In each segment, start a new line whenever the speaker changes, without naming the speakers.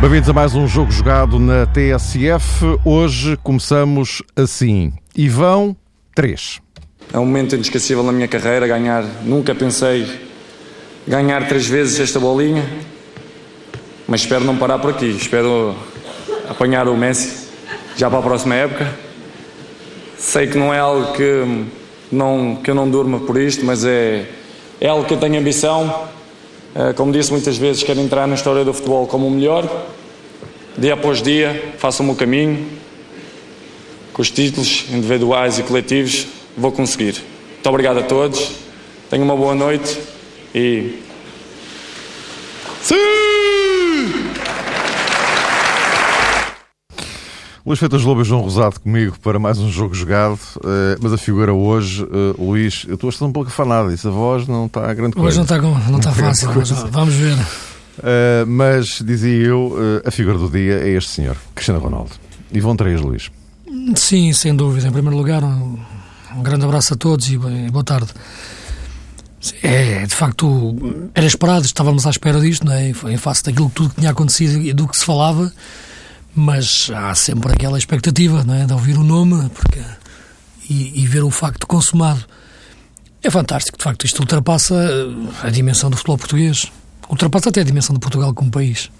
Bem-vindos a mais um jogo jogado na TSF. Hoje começamos assim. Ivão 3.
É um momento inesquecível na minha carreira ganhar. Nunca pensei ganhar três vezes esta bolinha, mas espero não parar por aqui. Espero apanhar o Messi já para a próxima época. Sei que não é algo que não, que eu não durma por isto, mas é, é algo que eu tenho ambição. Eh, como disse muitas vezes, quero entrar na história do futebol como o melhor. Dia após dia, faço o meu caminho. Com os títulos individuais e coletivos, vou conseguir. Muito obrigado a todos. Tenham uma boa noite e. Sim!
Luís Feitas Lobo e João Rosado comigo para mais um jogo jogado, eh, mas a figura hoje, eh, Luís, eu estou a estar um pouco afanado, isso a voz não está a grande coisa.
Hoje não está, não está fácil, mas vamos ver.
Uh, mas, dizia eu, uh, a figura do dia é este senhor, Cristiano Ronaldo. E vão três, Luís.
Sim, sem dúvida. Em primeiro lugar, um, um grande abraço a todos e boa tarde. É, de facto, era esperado, estávamos à espera disto, não é? em face daquilo que tudo que tinha acontecido e do que se falava, mas há sempre aquela expectativa não é? de ouvir o nome porque, e, e ver o facto consumado. É fantástico, de facto, isto ultrapassa a dimensão do futebol português ultrapassa até a dimensão de Portugal como país.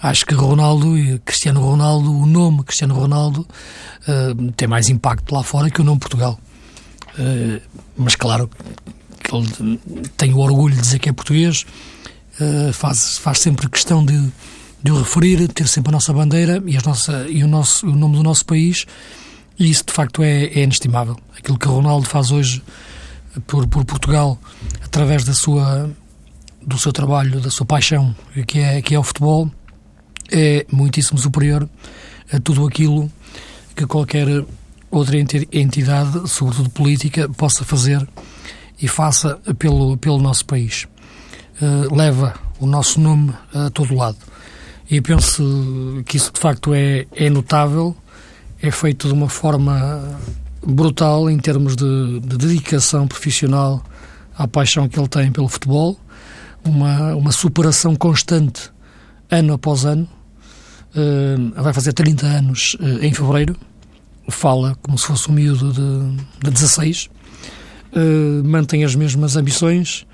Acho que Ronaldo e Cristiano Ronaldo, o nome Cristiano Ronaldo, uh, tem mais impacto lá fora que o nome Portugal. Uh, mas claro que ele tem o orgulho de dizer que é português, uh, faz, faz sempre questão de, de o referir, ter sempre a nossa bandeira e, nossa, e o, nosso, o nome do nosso país, e isso de facto é, é inestimável. Aquilo que Ronaldo faz hoje por, por Portugal, através da sua do seu trabalho, da sua paixão, que é, que é o futebol, é muitíssimo superior a tudo aquilo que qualquer outra entidade, sobretudo política, possa fazer e faça pelo, pelo nosso país. Uh, leva o nosso nome a todo lado. E penso que isso de facto é, é notável, é feito de uma forma brutal em termos de, de dedicação profissional à paixão que ele tem pelo futebol uma, uma superação constante, ano após ano. Uh, vai fazer 30 anos uh, em fevereiro. Fala como se fosse um miúdo de, de 16. Uh, mantém as mesmas ambições.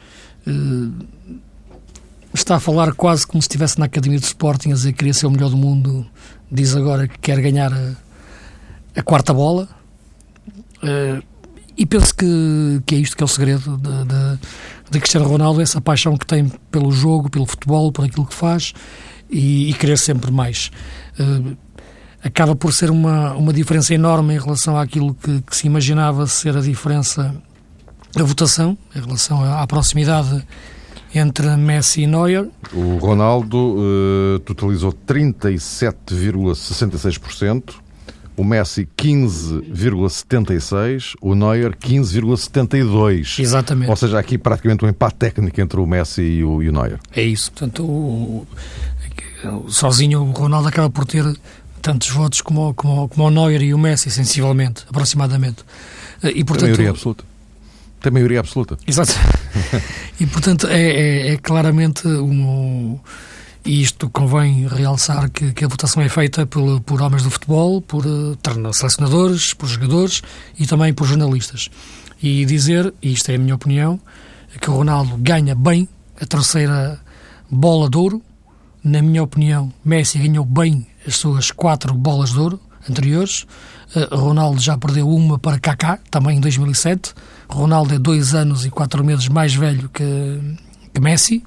Está a falar quase como se estivesse na Academia de Sporting a dizer que queria ser o melhor do mundo. Diz agora que quer ganhar a, a quarta bola. e penso que, que é isto que é o segredo de, de de Cristiano Ronaldo, essa paixão que tem pelo jogo, pelo futebol, por aquilo que faz e, e querer sempre mais. Uh, acaba por ser uma, uma diferença enorme em relação àquilo que, que, se imaginava ser a diferença da votação, em relação à, à proximidade entre Messi e Neuer.
O Ronaldo uh, totalizou 37,66%, o Messi 15,76, o Neuer 15,72.
Exatamente.
Ou seja, aqui praticamente um empate técnico entre o Messi e o, e o Neuer.
É isso. Portanto, o, o, sozinho o Ronaldo acaba por ter tantos votos como, como, como o Neuer e o Messi, sensivelmente, aproximadamente.
E, portanto, Tem maioria absoluta. Tem maioria absoluta.
Exato. e, portanto, é, é, é claramente um e isto convém realçar que, que a votação é feita por, por homens do futebol, por uh, selecionadores, por jogadores e também por jornalistas. E dizer, e isto é a minha opinião, que o Ronaldo ganha bem a terceira bola de ouro. Na minha opinião, Messi ganhou bem as suas quatro bolas de ouro anteriores. Uh, Ronaldo já perdeu uma para Kaká, também em 2007. Ronaldo é dois anos e quatro meses mais velho que, que Messi.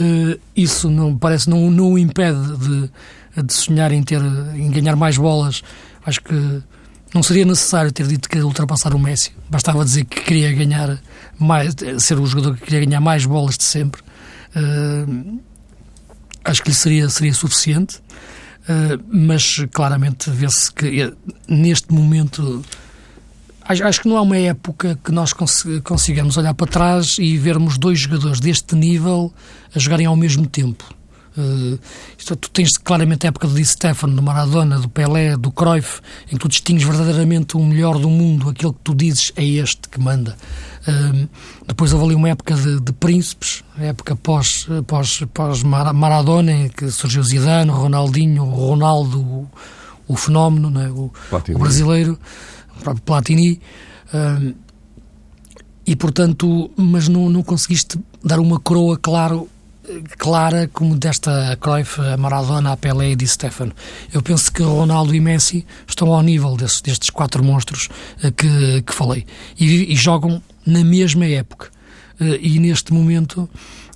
Uh, isso não parece não, não o impede de, de sonhar em ter em ganhar mais bolas. Acho que não seria necessário ter dito que ultrapassar o Messi. Bastava dizer que queria ganhar mais, ser o jogador que queria ganhar mais bolas de sempre. Uh, acho que lhe seria, seria suficiente. Uh, mas claramente vê-se que neste momento Acho, que não há uma época que nós consigamos olhar para trás e vermos dois jogadores deste nível a jogarem ao mesmo tempo. Uh, isto, tu tens claramente a época do Di Stefano, do Maradona, do Pelé, do Cruyff, em que tu distingues verdadeiramente o melhor do mundo, aquele que tu dizes é este que manda. Uh, depois houve ali uma época de, de príncipes, época pós, pós, pós Maradona, em que surgiu Zidane, Ronaldinho, Ronaldo, o, fenómeno, né? o, o, brasileiro, o próprio Platini. Uh, e portanto, mas não, não conseguiste dar uma coroa claro clara como desta Cruyff, a Maradona, a Pelé e Di Stefano. Eu penso que Ronaldo e Messi estão ao nível desses, destes quatro monstros uh, que, que falei e, e, jogam na mesma época. Uh, e neste momento,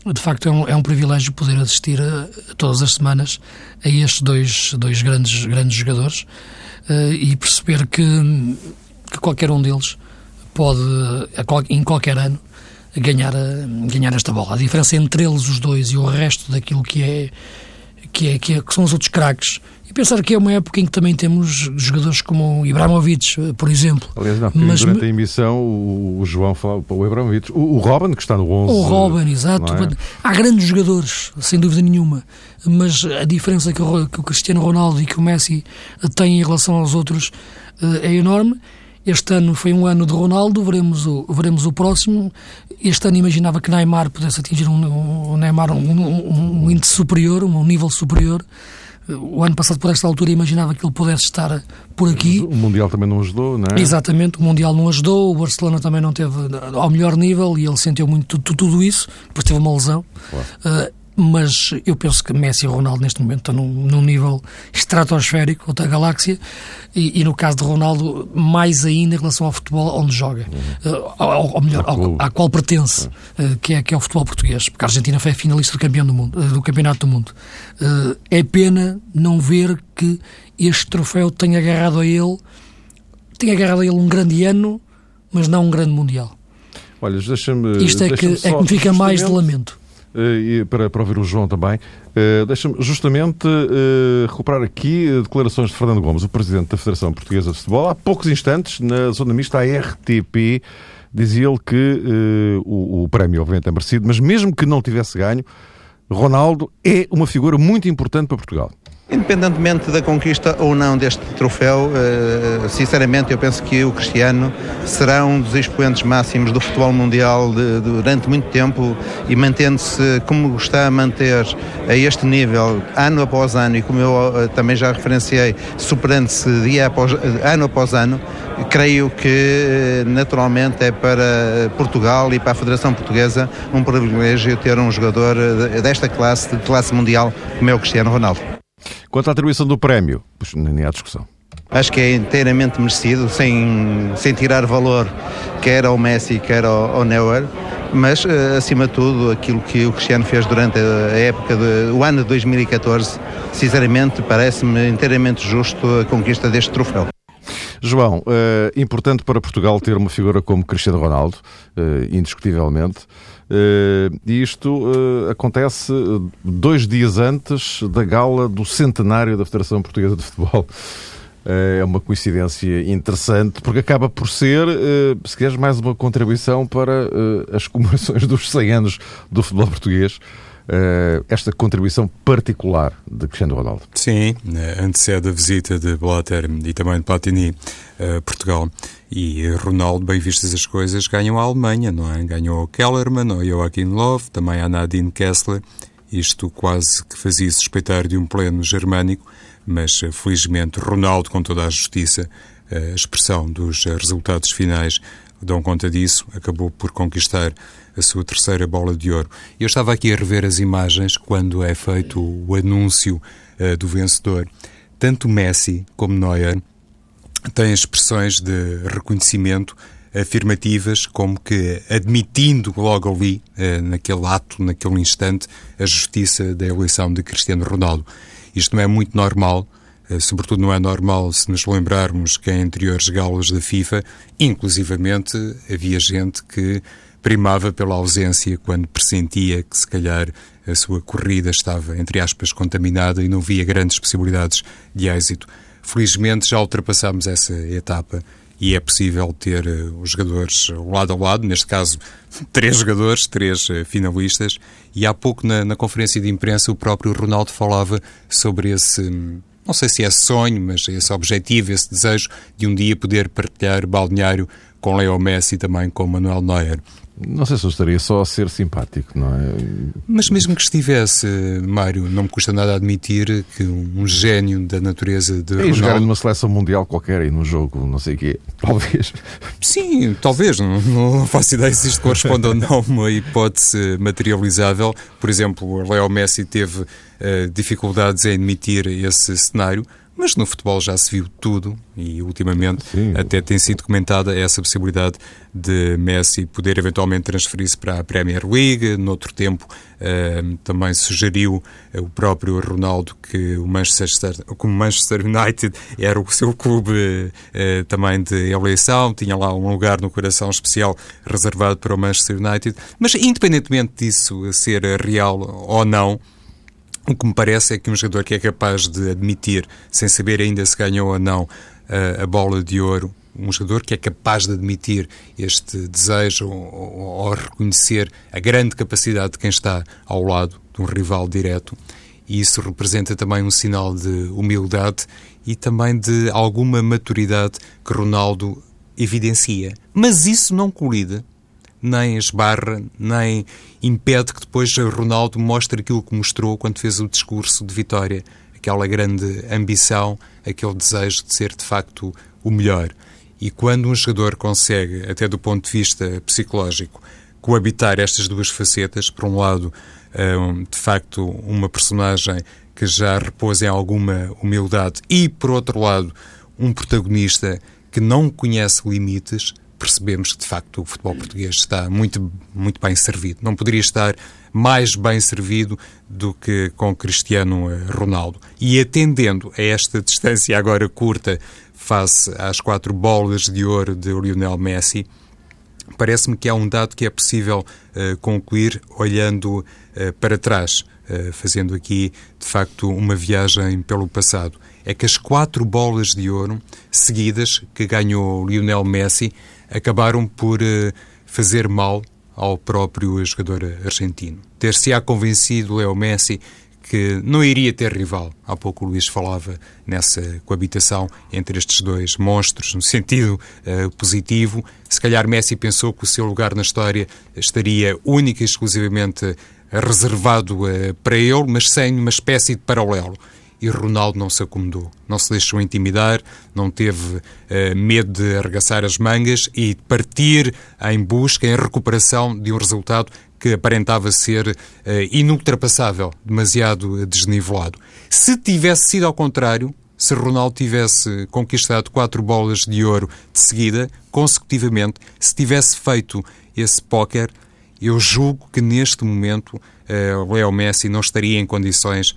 de facto, é um, é um privilégio poder assistir a, a todas as semanas a estes dois, dois grandes, grandes jogadores e perceber que, que qualquer um deles pode, em qualquer ano, ganhar, ganhar esta bola. A diferença entre eles, os dois, e o resto daquilo que é que, é, que, é, que são os outros craques. E pensar que é uma época em que também temos jogadores como o Ibrahimovic, por exemplo.
Aliás, não, Mas, durante a emissão o, o João falou o Ibrahimovic, o, o Robin, que está no 11.
O Robin, exato. É? Há grandes jogadores, sem dúvida nenhuma. Mas a diferença que o, que o Cristiano Ronaldo e que o Messi têm em relação aos outros eh, é enorme este ano foi um ano de Ronaldo, veremos o, veremos o próximo. Este ano imaginava que Neymar pudesse atingir um, um Neymar um, um, um índice superior, um nível superior. O ano passado, por esta altura, imaginava que ele pudesse estar por aqui.
O Mundial também não ajudou, não é?
Exatamente, o Mundial não ajudou, o Barcelona também não teve ao melhor nível e ele sentiu muito tudo, tudo isso, depois teve uma lesão. Claro. Uh, mas eu penso que Messi e Ronaldo neste momento estão num, num nível estratosférico, outra galáxia, e, e, no caso de Ronaldo, mais ainda em relação ao futebol onde joga, uhum. uh, ou, ou, melhor, ao, à qual pertence, uh, que, é, que é o futebol português, porque a Argentina foi a finalista do, campeão do, mundo, uh, do Campeonato do Mundo. é pena não ver que este troféu tenha agarrado a ele, tenha agarrado a ele um grande ano, mas não um grande Mundial.
Olha, deixa-me.
Isto é, que, é que me fica mais de lamento.
Eh, para, para ouvir o João também. Uh, Deixa-me justamente uh, recuperar aqui declarações de Fernando Gomes, o presidente da Federação Portuguesa de Futebol. Há poucos instantes, na zona mista, a RTP, dizia ele que o, o prémio, obviamente, é merecido, mas mesmo que não tivesse ganho, Ronaldo é uma figura muito importante para Portugal.
Independentemente da conquista ou não deste troféu, eh, sinceramente eu penso que o Cristiano será um dos expoentes máximos do futebol mundial de, durante muito tempo e mantendo-se como está a manter a este nível ano após ano e como eu eh, também já referenciei, superando-se dia após, ano após ano, creio que eh, naturalmente é para Portugal e para a Federação Portuguesa um privilégio ter um jogador desta classe, de classe mundial como é o Cristiano Ronaldo.
Quanto à atribuição do prémio, pois nem há discussão.
Acho que é inteiramente merecido, sem, sem tirar valor quer ao Messi, quer ao, ao Neuer, mas eh, acima de tudo aquilo que o Cristiano fez durante a época, de, o ano de 2014, sinceramente parece-me inteiramente justo a conquista deste troféu.
João, é importante para Portugal ter uma figura como Cristiano Ronaldo, eh, indiscutivelmente. Uh, isto uh, acontece dois dias antes da gala do centenário da Federação Portuguesa de Futebol. É uma coincidência interessante, porque acaba por ser, se queres, mais uma contribuição para as comemorações dos 100 anos do futebol português. Esta contribuição particular de Cristiano Ronaldo.
Sim, antecede a visita de Blatter e também de Platini a Portugal. E Ronaldo, bem vistas as coisas, ganhou a Alemanha, não é? Ganhou o Kellerman, o Joachim Löw, também a Nadine Kessler. Isto quase que fazia suspeitar de um pleno germânico, mas felizmente Ronaldo, com toda a justiça, a expressão dos resultados finais dão conta disso, acabou por conquistar a sua terceira bola de ouro. Eu estava aqui a rever as imagens quando é feito o anúncio uh, do vencedor. Tanto Messi como Neuer tem expressões de reconhecimento afirmativas, como que admitindo logo ali, eh, naquele ato, naquele instante, a justiça da eleição de Cristiano Ronaldo. Isto não é muito normal, eh, sobretudo não é normal se nos lembrarmos que em anteriores galas da FIFA, inclusivamente, havia gente que primava pela ausência quando pressentia que se calhar a sua corrida estava, entre aspas, contaminada e não via grandes possibilidades de êxito. Felizmente já ultrapassámos essa etapa e é possível ter os jogadores lado a lado, neste caso três jogadores, três finalistas, e há pouco na, na conferência de imprensa o próprio Ronaldo falava sobre esse não sei se é sonho, mas esse objetivo, esse desejo de um dia poder partilhar balneário com Leo Messi e também com Manuel Neuer.
Não sei se eu estaria só a ser simpático, não é?
Mas mesmo que estivesse, Mário, não me custa nada admitir que um gênio da natureza de
e
Ronaldo...
jogar numa seleção mundial qualquer e num jogo, não sei o quê, talvez.
Sim, talvez, não, não faço ideia se isto corresponde ou não a uma hipótese materializável. Por exemplo, o Leo Messi teve uh, dificuldades em admitir esse cenário, mas no futebol já se viu tudo e ultimamente Sim. até tem sido comentada essa possibilidade de Messi poder eventualmente transferir-se para a Premier League. Noutro tempo uh, também sugeriu uh, o próprio Ronaldo que o Manchester, como Manchester United era o seu clube uh, também de eleição, tinha lá um lugar no coração especial reservado para o Manchester United. Mas independentemente disso ser real ou não, o que me parece é que um jogador que é capaz de admitir, sem saber ainda se ganhou ou não a, a bola de ouro, um jogador que é capaz de admitir este desejo ou, ou, reconhecer a grande capacidade de quem está ao lado de um rival direto. E isso representa também um sinal de humildade e também de alguma maturidade que Ronaldo evidencia. Mas isso não colide nem esbarra, nem impede que depois Ronaldo mostre aquilo que mostrou quando fez o discurso de vitória, aquela grande ambição, aquele desejo de ser de facto o melhor. E quando um jogador consegue, até do ponto de vista psicológico, coabitar estas duas facetas, por um lado, de facto, uma personagem que já repousa em alguma humildade, e por outro lado, um protagonista que não conhece limites, percebemos que, de facto, o futebol português está muito, muito bem servido. Não poderia estar mais bem servido do que com Cristiano eh, Ronaldo. E atendendo a esta distância agora curta face às quatro bolas de ouro de Lionel Messi, parece-me que há um dado que é possível uh, concluir olhando uh, para trás, uh, fazendo aqui, de facto, uma viagem pelo passado. É que as quatro bolas de ouro seguidas que ganhou Lionel Messi acabaram por uh, fazer mal ao próprio jogador argentino. Ter-se-á convencido Leo Messi que não iria ter rival. Há pouco o Luís falava nessa coabitação entre estes dois monstros, no sentido uh, positivo. Se calhar Messi pensou que o seu lugar na história estaria única e exclusivamente reservado uh, para ele, mas sem uma espécie de paralelo e Ronaldo não se acomodou, não se deixou intimidar, não teve uh, medo de arregaçar as mangas e partir em busca, em recuperação de um resultado que aparentava ser uh, inultrapassável, demasiado desnivelado. Se tivesse sido ao contrário, se Ronaldo tivesse conquistado quatro bolas de ouro de seguida, consecutivamente, se tivesse feito esse póquer, eu julgo que neste momento uh, Leo Messi não estaria em condições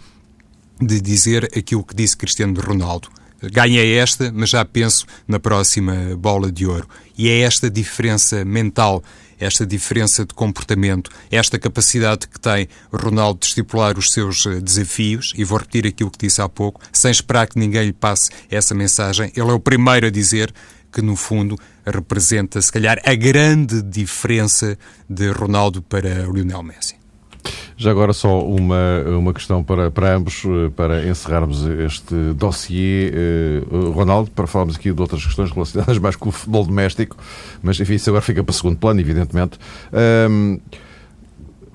de dizer aquilo que disse Cristiano Ronaldo. Ganhei esta, mas já penso na próxima bola de ouro. E é esta diferença mental, esta diferença de comportamento, esta capacidade que tem Ronaldo de estipular os seus eh, desafios, e vou repetir aquilo que disse há pouco, sem esperar que ninguém lhe passe essa mensagem. Ele é o primeiro a dizer que, no fundo, representa, se calhar, a grande diferença de Ronaldo para Lionel Messi.
Já agora só uma, uma questão para, para ambos, eh, para encerrarmos este dossiê. Uh, Ronaldo, para falarmos aqui de outras questões relacionadas mais com o futebol doméstico, mas enfim, isso agora fica para segundo plano, evidentemente. Um,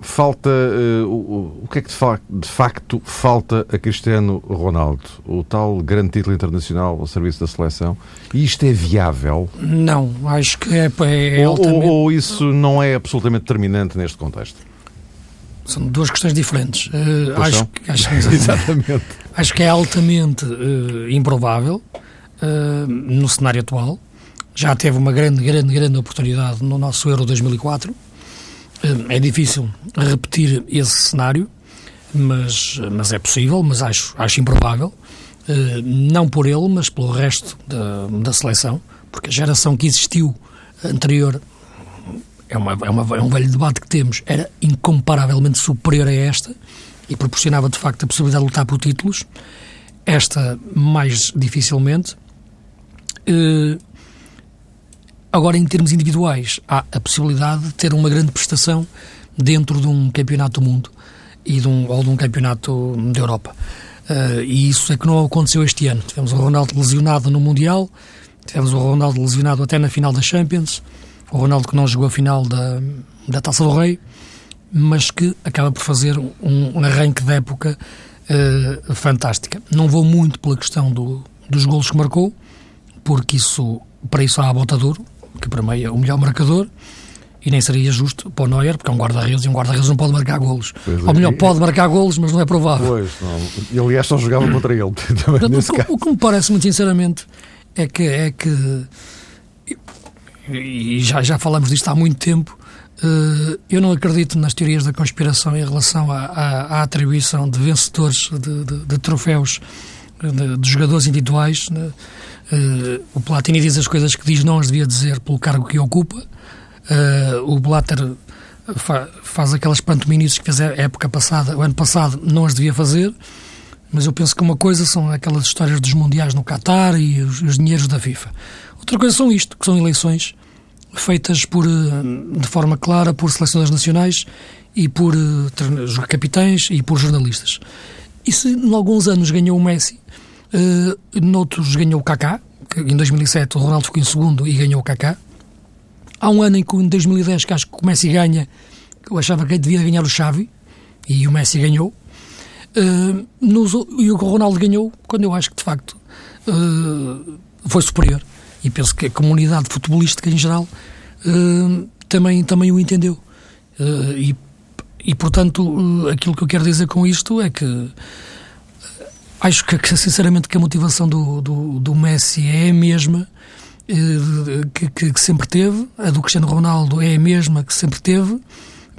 falta uh, o, o que é que de, fa de, facto falta a Cristiano Ronaldo? O tal grande título internacional ao serviço da seleção? E isto é viável?
Não, acho que é, é,
é ou, altamente... ou, ou isso não é absolutamente determinante neste contexto?
São duas questões diferentes. Uh, acho, acho,
Exatamente.
acho que é altamente uh, improvável uh, no cenário atual. Já teve uma grande, grande, grande oportunidade no nosso Euro 2004. é difícil repetir esse cenário, mas, mas é possível, mas acho, acho improvável. não por ele, mas pelo resto da, da seleção, porque a geração que existiu anterior é, uma, é, uma, é um velho debate que temos, era incomparavelmente superior a esta e proporcionava de facto a possibilidade de lutar por títulos. Esta, mais dificilmente. Uh, agora, em termos individuais, há a possibilidade de ter uma grande prestação dentro de um campeonato do mundo e de um, ou de um campeonato da Europa. Uh, e isso é que não aconteceu este ano. Tivemos o Ronaldo lesionado no Mundial, tivemos o Ronaldo lesionado até na final da Champions, o Ronaldo que não jogou a final da, da Taça do Rei, mas que acaba por fazer um, arranque de época uh, fantástica. Não vou muito pela questão do, dos golos que marcou, porque isso, para isso há a Botador, que para mim é o melhor marcador, e nem seria justo para o Neuer, porque é um guarda-redes e um guarda-redes não pode marcar golos. Pois Ou melhor, é. pode marcar golos, mas não é provável.
Pois, não. E aliás só jogava contra ele. Também,
o, caso. o que me parece muito sinceramente é que, é que e já, já falamos disto há muito tempo, uh, eu não acredito nas teorias da conspiração em relação à, à, à atribuição de vencedores de, de, de troféus de, de, jogadores individuais. Né? Uh, o Platini diz as coisas que diz não as devia dizer pelo cargo que ocupa. Uh, o Blatter fa faz aquelas pantominices que fez a época passada, o ano passado, não as devia fazer, mas eu penso que uma coisa são aquelas histórias dos mundiais no Qatar e os, os dinheiros da FIFA. Outra coisa são isto, que são eleições feitas por, eh, de forma clara por seleções nacionais e por uh, capitães e por jornalistas. E se em alguns anos ganhou o Messi, uh, noutros ganhou o Kaká, que em 2007 o Ronaldo ficou em segundo e ganhou o Kaká, Há um ano em que, em 2010, que acho que o Messi ganha, eu achava que devia ganhar o Xavi, e o Messi ganhou. Uh, nos, e o Ronaldo ganhou quando eu acho que, de facto, uh, foi superior. E penso que a comunidade futebolística em geral uh, também, também o entendeu. e, e, portanto, aquilo que eu quero dizer com isto é que acho que, sinceramente, que a motivação do, do, do Messi é a mesma que, que, que, sempre teve, a do Cristiano Ronaldo é a mesma que sempre teve.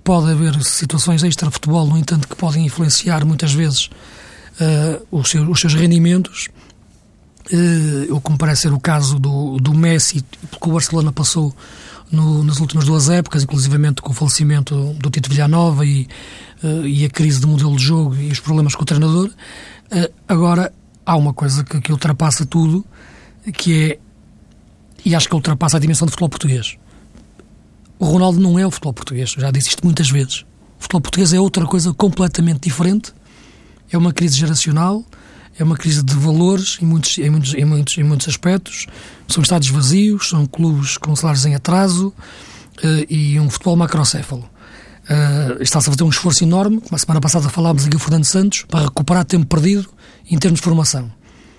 Pode haver situações extra-futebol, no entanto, que podem influenciar muitas vezes uh, os, seus, os, seus, rendimentos. Uh, o que me parece ser o caso do, do Messi, que o Barcelona passou no, nas últimas duas épocas, inclusivamente com o falecimento do Tito Villanova e, uh, e a crise do modelo de jogo e os problemas com o treinador. Uh, agora, há uma coisa que, que ultrapassa tudo, que é e acho que ultrapassa a dimensão do futebol português. O Ronaldo não é o futebol português, já disse isto muitas vezes. O futebol português é outra coisa completamente diferente. É uma crise geracional, é uma crise de valores em muitos, em muitos, em muitos, em muitos aspectos. São estados vazios, são clubes com salários em atraso uh, e um futebol macrocéfalo. Uh, Está-se a fazer um esforço enorme. Como a semana passada falámos aqui o Fernando Santos, para recuperar tempo perdido em termos de formação.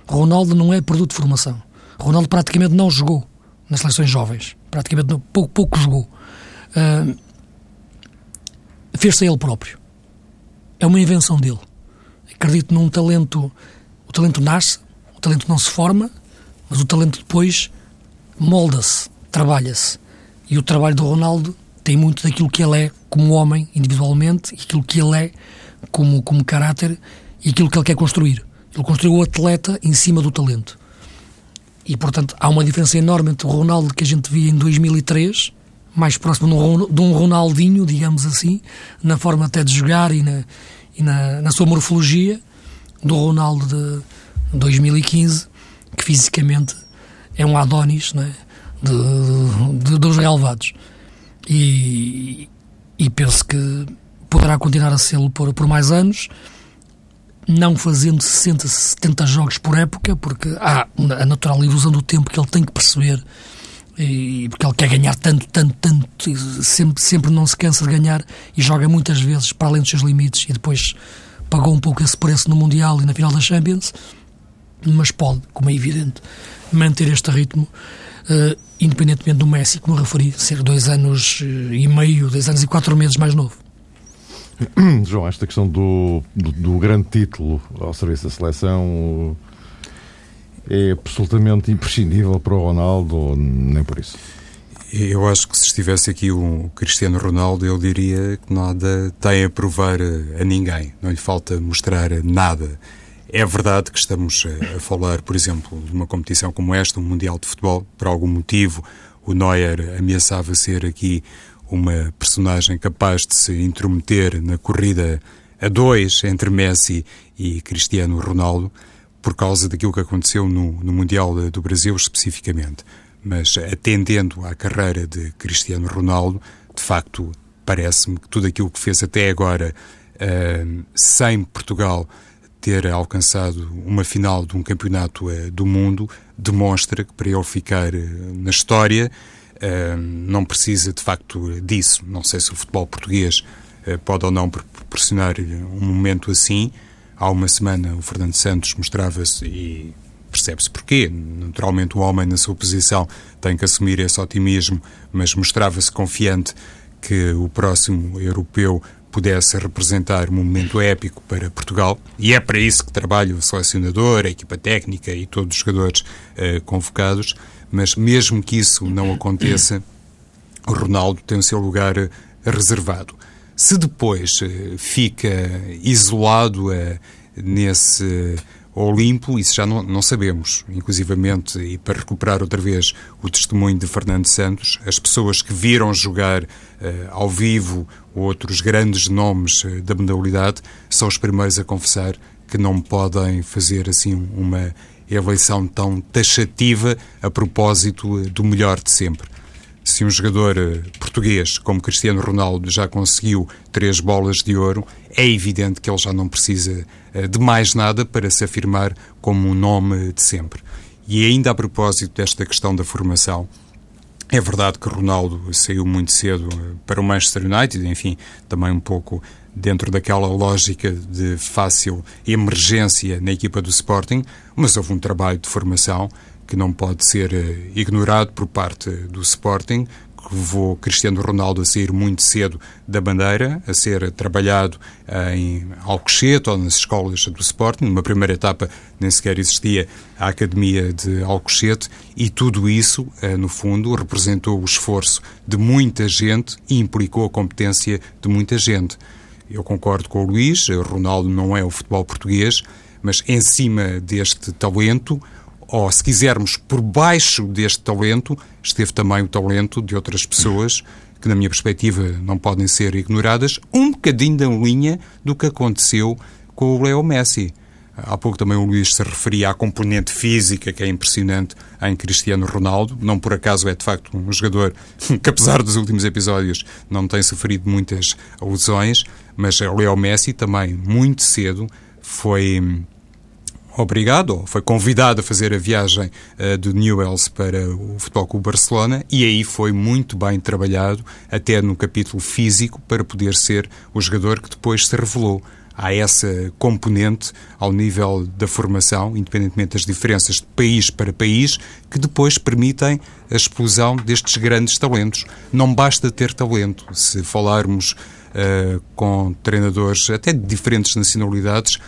Ronaldo não é produto de formação. Ronaldo praticamente não jogou nas seleções jovens. Praticamente não, pouco, pouco jogou. Uh, Fez-se ele próprio. É uma invenção dele. Acredito num talento. O talento nasce, o talento não se forma, mas o talento depois molda-se, trabalha-se. E o trabalho do Ronaldo tem muito daquilo que ele é como homem, individualmente, e aquilo que ele é como, como caráter e aquilo que ele quer construir. Ele construiu o atleta em cima do talento. E, portanto, há uma diferença enorme entre o Ronaldo que a gente via em 2003, mais próximo de um Ronaldinho, digamos assim, na forma até de jogar e na, e na, na sua morfologia, do Ronaldo de 2015, que fisicamente é um Adonis é? de, de, dos relevados. E, e penso que poderá continuar a ser por, por mais anos não fazendo 60, 70 jogos por época, porque há a natural ilusão do tempo que ele tem que perceber, e, porque ele quer ganhar tanto, tanto, tanto, sempre, sempre não se cansa de ganhar e joga muitas vezes para além dos seus limites e depois pagou um pouco esse preço no Mundial e na final da Champions, mas pode, como é evidente, manter este ritmo, uh, independentemente do Messi, como referi, ser dois anos eh, e meio, dois anos e quatro meses mais novo.
João, esta questão do, do, do, grande título ao serviço da seleção é absolutamente imprescindível para o Ronaldo, nem por isso?
Eu acho que se estivesse aqui o Cristiano Ronaldo, eu diria que nada tem a provar a ninguém, não lhe falta mostrar nada. É verdade que estamos a falar, por exemplo, de uma competição como esta, um Mundial de Futebol, por algum motivo o Neuer ameaçava ser aqui uma personagem capaz de se intrometer na corrida a dois entre Messi e Cristiano Ronaldo, por causa daquilo que aconteceu no, no Mundial do Brasil especificamente. mas atendendo à carreira de Cristiano Ronaldo, de facto, parece-me que tudo aquilo que fez até agora, uh, sem Portugal ter alcançado uma final de um campeonato uh, do mundo, demonstra que para ele ficar uh, na história não precisa de facto disso. Não sei se o futebol português pode ou não proporcionar um momento assim. Há uma semana o Fernando Santos mostrava-se e percebe-se porquê. Naturalmente, o homem, na sua posição, tem que assumir esse otimismo, mas mostrava-se confiante que o próximo europeu pudesse representar um momento épico para Portugal. E é para isso que trabalha o selecionador, a equipa técnica e todos os jogadores uh, convocados. Mas mesmo que isso não aconteça, o Ronaldo tem o seu lugar uh, reservado. Se depois uh, fica isolado nesse Olimpo, isso já não, não sabemos, inclusivamente, e para recuperar outra vez o testemunho de Fernando Santos, as pessoas que viram jogar uh, ao vivo outros grandes nomes uh, da modalidade são os primeiros a confessar que não podem fazer assim uma eleição tão taxativa a propósito eh, do melhor de sempre se um jogador português como Cristiano Ronaldo já conseguiu três bolas de ouro, é evidente que ele já não precisa eh, de mais nada para se afirmar como um nome de sempre. E ainda a propósito desta questão da formação, é verdade que Ronaldo saiu muito cedo eh, para o Manchester United, enfim, também um pouco dentro daquela lógica de fácil emergência na equipa do Sporting, mas houve um trabalho de formação que não pode ser eh, ignorado por parte do Sporting, que levou Cristiano Ronaldo a sair muito cedo da bandeira, a ser trabalhado em Alcochete ou nas escolas do Sporting. Numa primeira etapa nem sequer existia a Academia de Alcochete e tudo isso, eh, no fundo, representou o esforço de muita gente e implicou a competência de muita gente. Eu concordo com o Luís, Ronaldo não é o futebol português, mas em cima deste talento, ou se quisermos, por baixo deste talento, esteve também o talento de outras pessoas que, na minha perspectiva, não podem ser ignoradas, um bocadinho da linha do que aconteceu com o Leo Messi. Há pouco também o Luís se referia à componente física que é impressionante em Cristiano Ronaldo. Não por acaso é de facto um jogador que, apesar dos últimos episódios, não tem sofrido muitas lesões, mas o Leo Messi também, muito cedo, foi obrigado, foi convidado a fazer a viagem uh, de Newells para o Futebol Clube Barcelona e aí foi muito bem trabalhado, até no capítulo físico, para poder ser o jogador que depois se revelou. Há essa componente ao nível da formação, independentemente das diferenças de país para país, que depois permitem a explosão destes grandes talentos. Não basta ter talento. Se falarmos uh, com treinadores até de diferentes nacionalidades,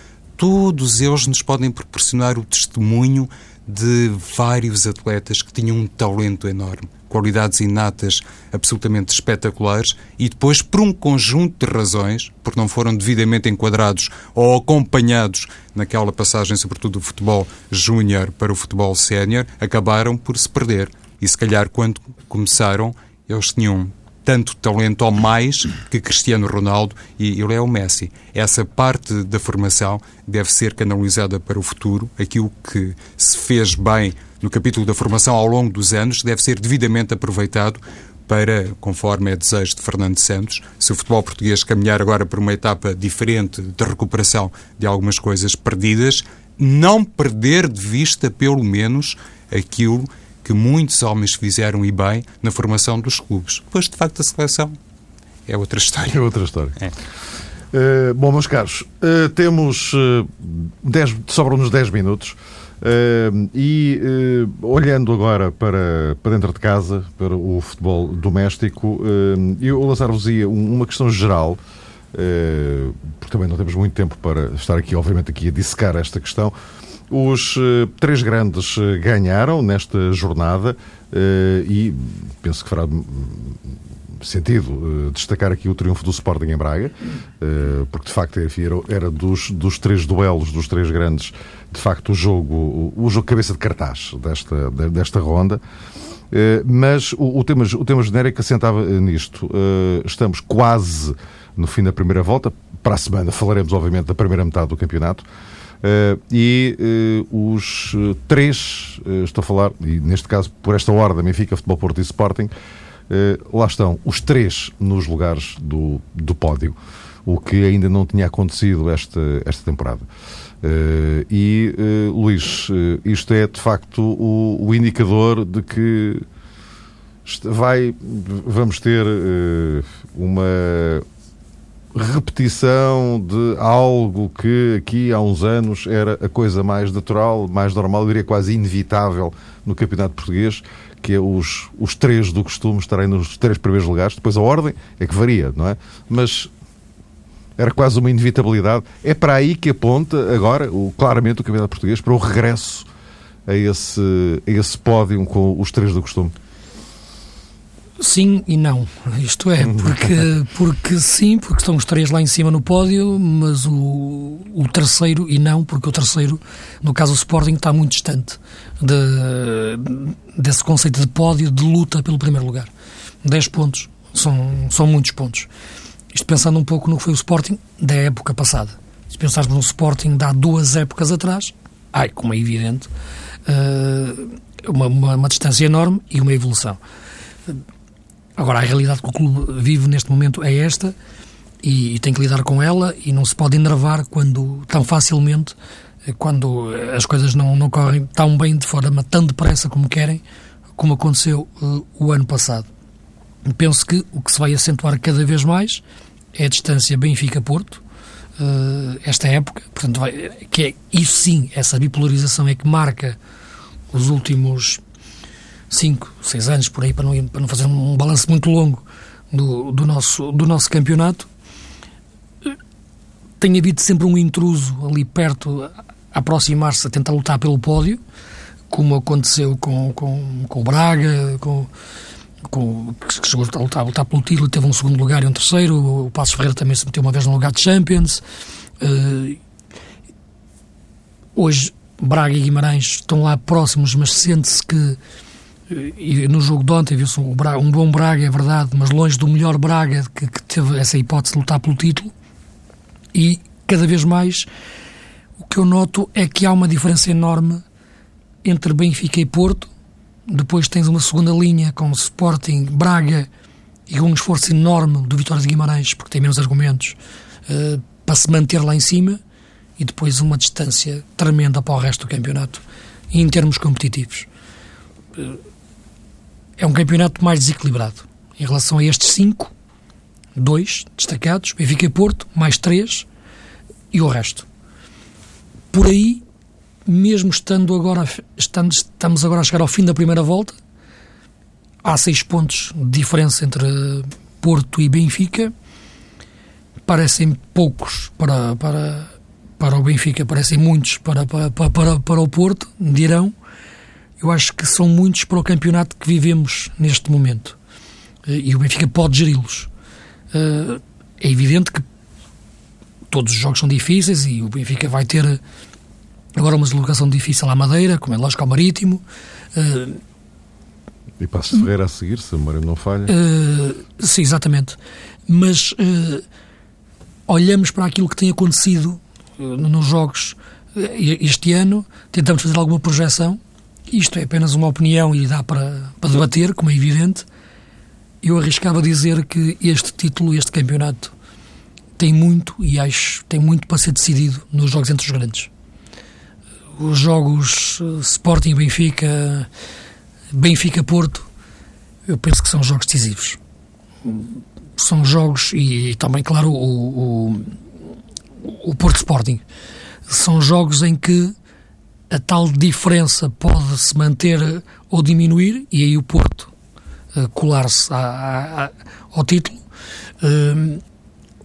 todos eles nos podem proporcionar o testemunho de vários atletas que tinham um talento enorme, qualidades inatas absolutamente espetaculares e depois, por um conjunto de razões, porque não foram devidamente enquadrados ou acompanhados naquela passagem, sobretudo do futebol júnior para o futebol sénior, acabaram por se perder. E se calhar, quando começaram, eles tinham tanto talento ou mais que Cristiano Ronaldo e, Leo Messi. Essa parte da formação deve ser canalizada para o futuro. Aquilo que se fez bem no capítulo da formação ao longo dos anos deve ser devidamente aproveitado para, conforme é desejo de Fernando Santos, se o futebol português caminhar agora por uma etapa diferente de recuperação de algumas coisas perdidas, não perder de vista, pelo menos, aquilo que muitos homens fizeram e bem na formação dos clubes. Depois, de facto, a seleção é outra história.
É outra história. É. Uh, bom, meus caros, uh, temos uh, dez, sobram-nos 10 minutos e olhando agora para, para dentro de casa, para o futebol doméstico, eu lançar-vos-ia uma questão geral, porque também não temos muito tempo para estar aqui, obviamente, aqui a dissecar esta questão, os uh, três grandes uh, ganharam nesta jornada uh, e penso que fará sentido destacar aqui o triunfo do Sporting em Braga, porque de facto era, dos, dos três duelos, dos três grandes, de facto o jogo, o jogo cabeça de cartaz desta, desta ronda. mas o, o, tema, o tema genérico assentava nisto. estamos quase no fim da primeira volta. Para a semana falaremos, obviamente, da primeira metade do campeonato. Uh, e uh, os três, uh, estou a falar, e neste caso por esta ordem, Benfica, Futebol Porto e Sporting, lá estão os três nos lugares do, do pódio, o que ainda não tinha acontecido esta, esta temporada. e, Luís, isto é de facto o, o indicador de que vai, vamos ter uma repetição de algo que aqui há uns anos era a coisa mais natural, mais normal, eu diria quase inevitável no Campeonato Português, que é os, os três do costume estarem nos três primeiros lugares. Depois a ordem é que varia, não é? Mas era quase uma inevitabilidade. É para aí que aponta agora, o, claramente, o Campeonato Português para o regresso a esse, a esse pódio com os três do costume.
Sim e não. Isto é, porque, porque sim, porque estão os três lá em cima no pódio, mas o, o terceiro e não, porque o terceiro, no caso o Sporting, está muito distante de, desse conceito de pódio, de luta pelo primeiro lugar. 10 pontos, são, são muitos pontos. Isto pensando um pouco no que foi o Sporting da época passada. Se pensarmos no Sporting de há duas épocas atrás, ai, como é evidente, uh, uma, uma, uma distância enorme e uma evolução Agora, a realidade que o clube vive neste momento é esta e, e, tem que lidar com ela e não se pode enervar quando, tão facilmente, eh, quando as coisas não, não correm tão bem, de forma tão depressa como querem, como aconteceu uh, o ano passado. Penso que o que se vai acentuar cada vez mais é a distância Benfica-Porto, uh, esta época, portanto, vai, que é, isso sim, essa bipolarização é que marca os últimos 5, 6 anos por aí, para não, para não fazer um balanço muito longo do, do, nosso, do nosso campeonato, tem havido sempre um intruso ali perto a aproximar-se, a tentar lutar pelo pódio, como aconteceu com, com, com o Braga, com, com, que chegou a lutar, a lutar pelo título teve um segundo lugar e um terceiro. O Passos Ferreira também se meteu uma vez no lugar de Champions. Uh, hoje, Braga e Guimarães estão lá próximos, mas sente-se que e no jogo de ontem viu-se um, um, bom Braga, é verdade, mas longe do melhor Braga que, que, teve essa hipótese de lutar pelo título. E cada vez mais o que eu noto é que há uma diferença enorme entre Benfica e Porto. Depois tens uma segunda linha com Sporting, Braga e um esforço enorme do Vitória de Guimarães, porque tem menos argumentos, uh, para se manter lá em cima. E depois uma distância tremenda para o resto do campeonato, em termos competitivos. Uh, é um campeonato mais desequilibrado. Em relação a estes cinco, dois destacados, Benfica e Porto, mais três, e o resto. Por aí, mesmo estando agora, estando, estamos agora a chegar ao fim da primeira volta, há seis pontos de diferença entre Porto e Benfica, parecem poucos para, para, para o Benfica, parecem muitos para, para, para, para o Porto, dirão, eu acho que são muitos para o campeonato que vivemos neste momento. Eh, e o Benfica pode geri-los. Eh, é evidente que todos os jogos são difíceis e o Benfica vai ter agora uma deslocação difícil à Madeira, como é lógico ao Marítimo. Eh,
e Passo Ferreira a seguir, se o Mário não falha.
sim, exatamente. Mas olhamos para aquilo que tem acontecido nos jogos este ano, tentamos fazer alguma projeção isto é apenas uma opinião e dá para, para debater, como é evidente. Eu arriscava dizer que este título, este campeonato, tem muito, e acho, tem muito para ser decidido nos jogos entre os grandes. Os jogos eh, Sporting Benfica, Benfica-Porto, eu penso que são jogos decisivos. São jogos, e, e também, claro, o, o, o Porto Sporting, são jogos em que a tal diferença pode se manter ou diminuir, e aí o Porto uh, colar-se ao título, uh,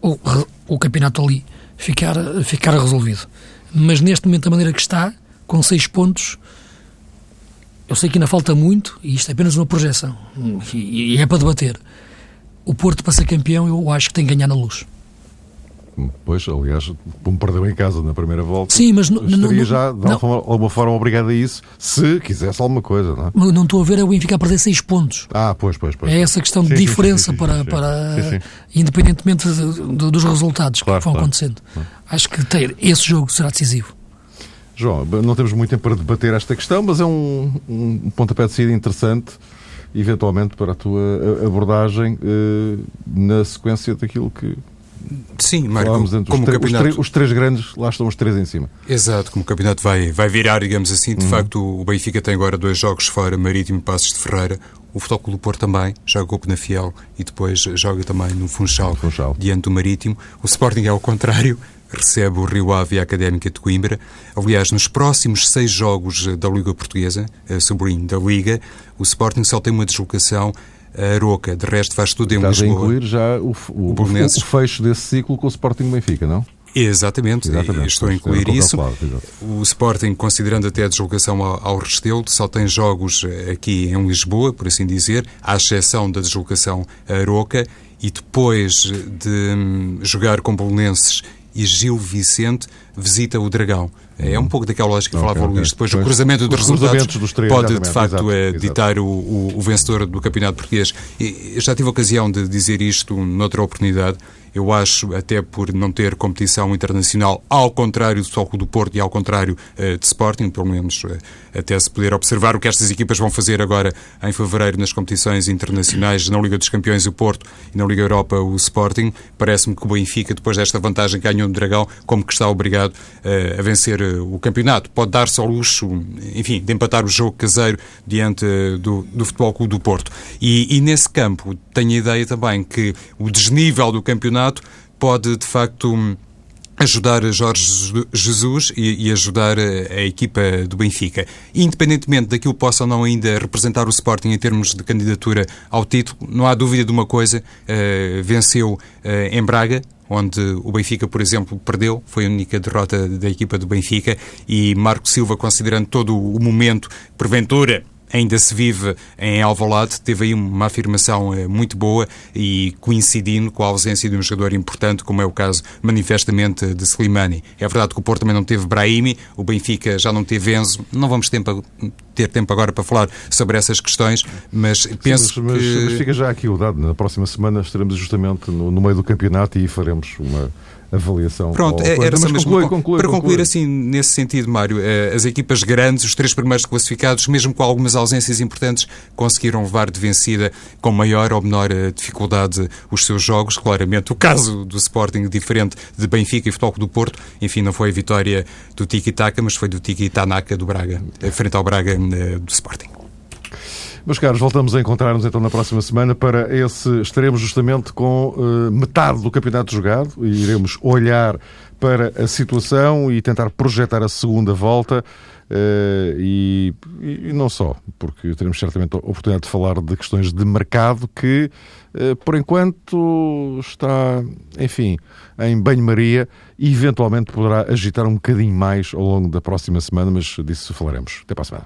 ou o campeonato ali ficar, ficar resolvido. Mas neste momento, da maneira que está, com seis pontos, eu sei que ainda falta muito, e isto é apenas uma projeção, e, e é para debater. O Porto, para ser campeão, eu acho que tem que ganhar na luz.
Pois, aliás, como perdeu em casa na primeira volta,
Sim, mas
estaria não, já de não, alguma forma obrigado a isso, se quisesse alguma coisa, não
é? Não estou a ver o Benfica a perder 6 pontos.
Ah, pois, pois, pois.
É essa questão sim, de sim, diferença sim, para, para independentemente de, de, dos resultados claro, que vão claro. acontecendo. Acho que ter esse jogo será decisivo.
João, não temos muito tempo para debater esta questão, mas é um, um pontapé de saída interessante, eventualmente, para a tua abordagem eh, na sequência daquilo que
Sim, Mário, como,
como os, campeonato... os, os, três grandes, lá estão os três em cima.
Exato, como o campeonato vai, vai virar, digamos assim, de uhum. facto o Benfica tem agora dois jogos fora, Marítimo e Passos de Ferreira, o Futebol do Porto também joga na Fiel e depois joga também no Funchal, Funchal, diante do Marítimo. O Sporting é ao contrário, recebe o Rio Ave e a Académica de Coimbra. Aliás, nos próximos seis jogos da Liga Portuguesa, sobrinho da Liga, o Sporting só tem uma deslocação a Aroca. De resto, faz tudo em
Estás
Lisboa.
a incluir já o, o, o, o fecho desse ciclo com o Sporting Benfica, não?
Exatamente, Exatamente. estou a incluir isso. O Sporting, considerando até a deslocação ao, ao Restelo, só tem jogos eh, aqui em Lisboa, por assim dizer, à exceção da deslocação a Aroca, e depois de hum, jogar com Bolonenses e Gil Vicente, visita o Dragão. É um pouco daquela lógica que okay, falava o Luís. Depois, pois, o cruzamento dos resultados dos três, pode, de facto, exato, é, ditar o, o, o, vencedor do Campeonato Português. E, já tive a ocasião de dizer isto noutra oportunidade. Eu acho, até por não ter competição internacional, ao contrário do Soco do Porto e ao contrário uh, de Sporting, pelo menos uh, até se poder observar o que estas equipas vão fazer agora em fevereiro nas competições internacionais, na Liga dos Campeões o Porto e na Liga Europa o Sporting, parece-me que o Benfica, depois desta vantagem que ganhou no Dragão, como que está obrigado uh, a vencer o campeonato. Pode dar-se ao luxo, enfim, de empatar o jogo caseiro diante do, do Futebol Clube do Porto. E, e nesse campo tenho a ideia também que o desnível do campeonato pode, de facto, ajudar Jorge Jesus e, ajudar a, equipa do Benfica. Independentemente daquilo possa ou não ainda representar o Sporting em termos de candidatura ao título, não há dúvida de uma coisa, uh, venceu uh, em Braga, onde o Benfica, por exemplo, perdeu, foi a única derrota da equipa do Benfica, e Marco Silva, considerando todo o momento, porventura, ainda se vive em Alvalade, teve aí uma afirmação eh, muito boa e coincidindo com a ausência de um jogador importante, como é o caso manifestamente de Slimani. É verdade que o Porto também não teve Brahimi, o Benfica já não teve Enzo, não vamos tempo ter tempo agora para falar sobre essas questões, mas penso
Sim, mas,
que...
Mas fica já aqui o dado, na próxima semana estaremos justamente no, no meio do campeonato e faremos uma avaliação.
Pronto, é, era mesmo conclui, conclui, para concluir assim, nesse sentido, Mário, eh, as equipas grandes, os três primeiros classificados, mesmo com algumas ausências importantes, conseguiram levar de vencida com maior ou menor eh, dificuldade os seus jogos. Claramente, o caso do Sporting, diferente de Benfica e Futebol do Porto, enfim, não foi a vitória do Tiki-Taka, mas foi do Tiki-Tanaka do Braga, eh, frente ao Braga do Sporting.
Meus caros, voltamos a encontrar-nos então na próxima semana para esse. Estaremos justamente com uh, metade do campeonato jogado e iremos olhar para a situação e tentar projetar a segunda volta. Uh, e, e, não só, porque teremos certamente a oportunidade de falar de questões de mercado que, uh, por enquanto, está, enfim, em banho-maria e eventualmente poderá agitar um bocadinho mais ao longo da próxima semana, mas disso falaremos. Até para a semana.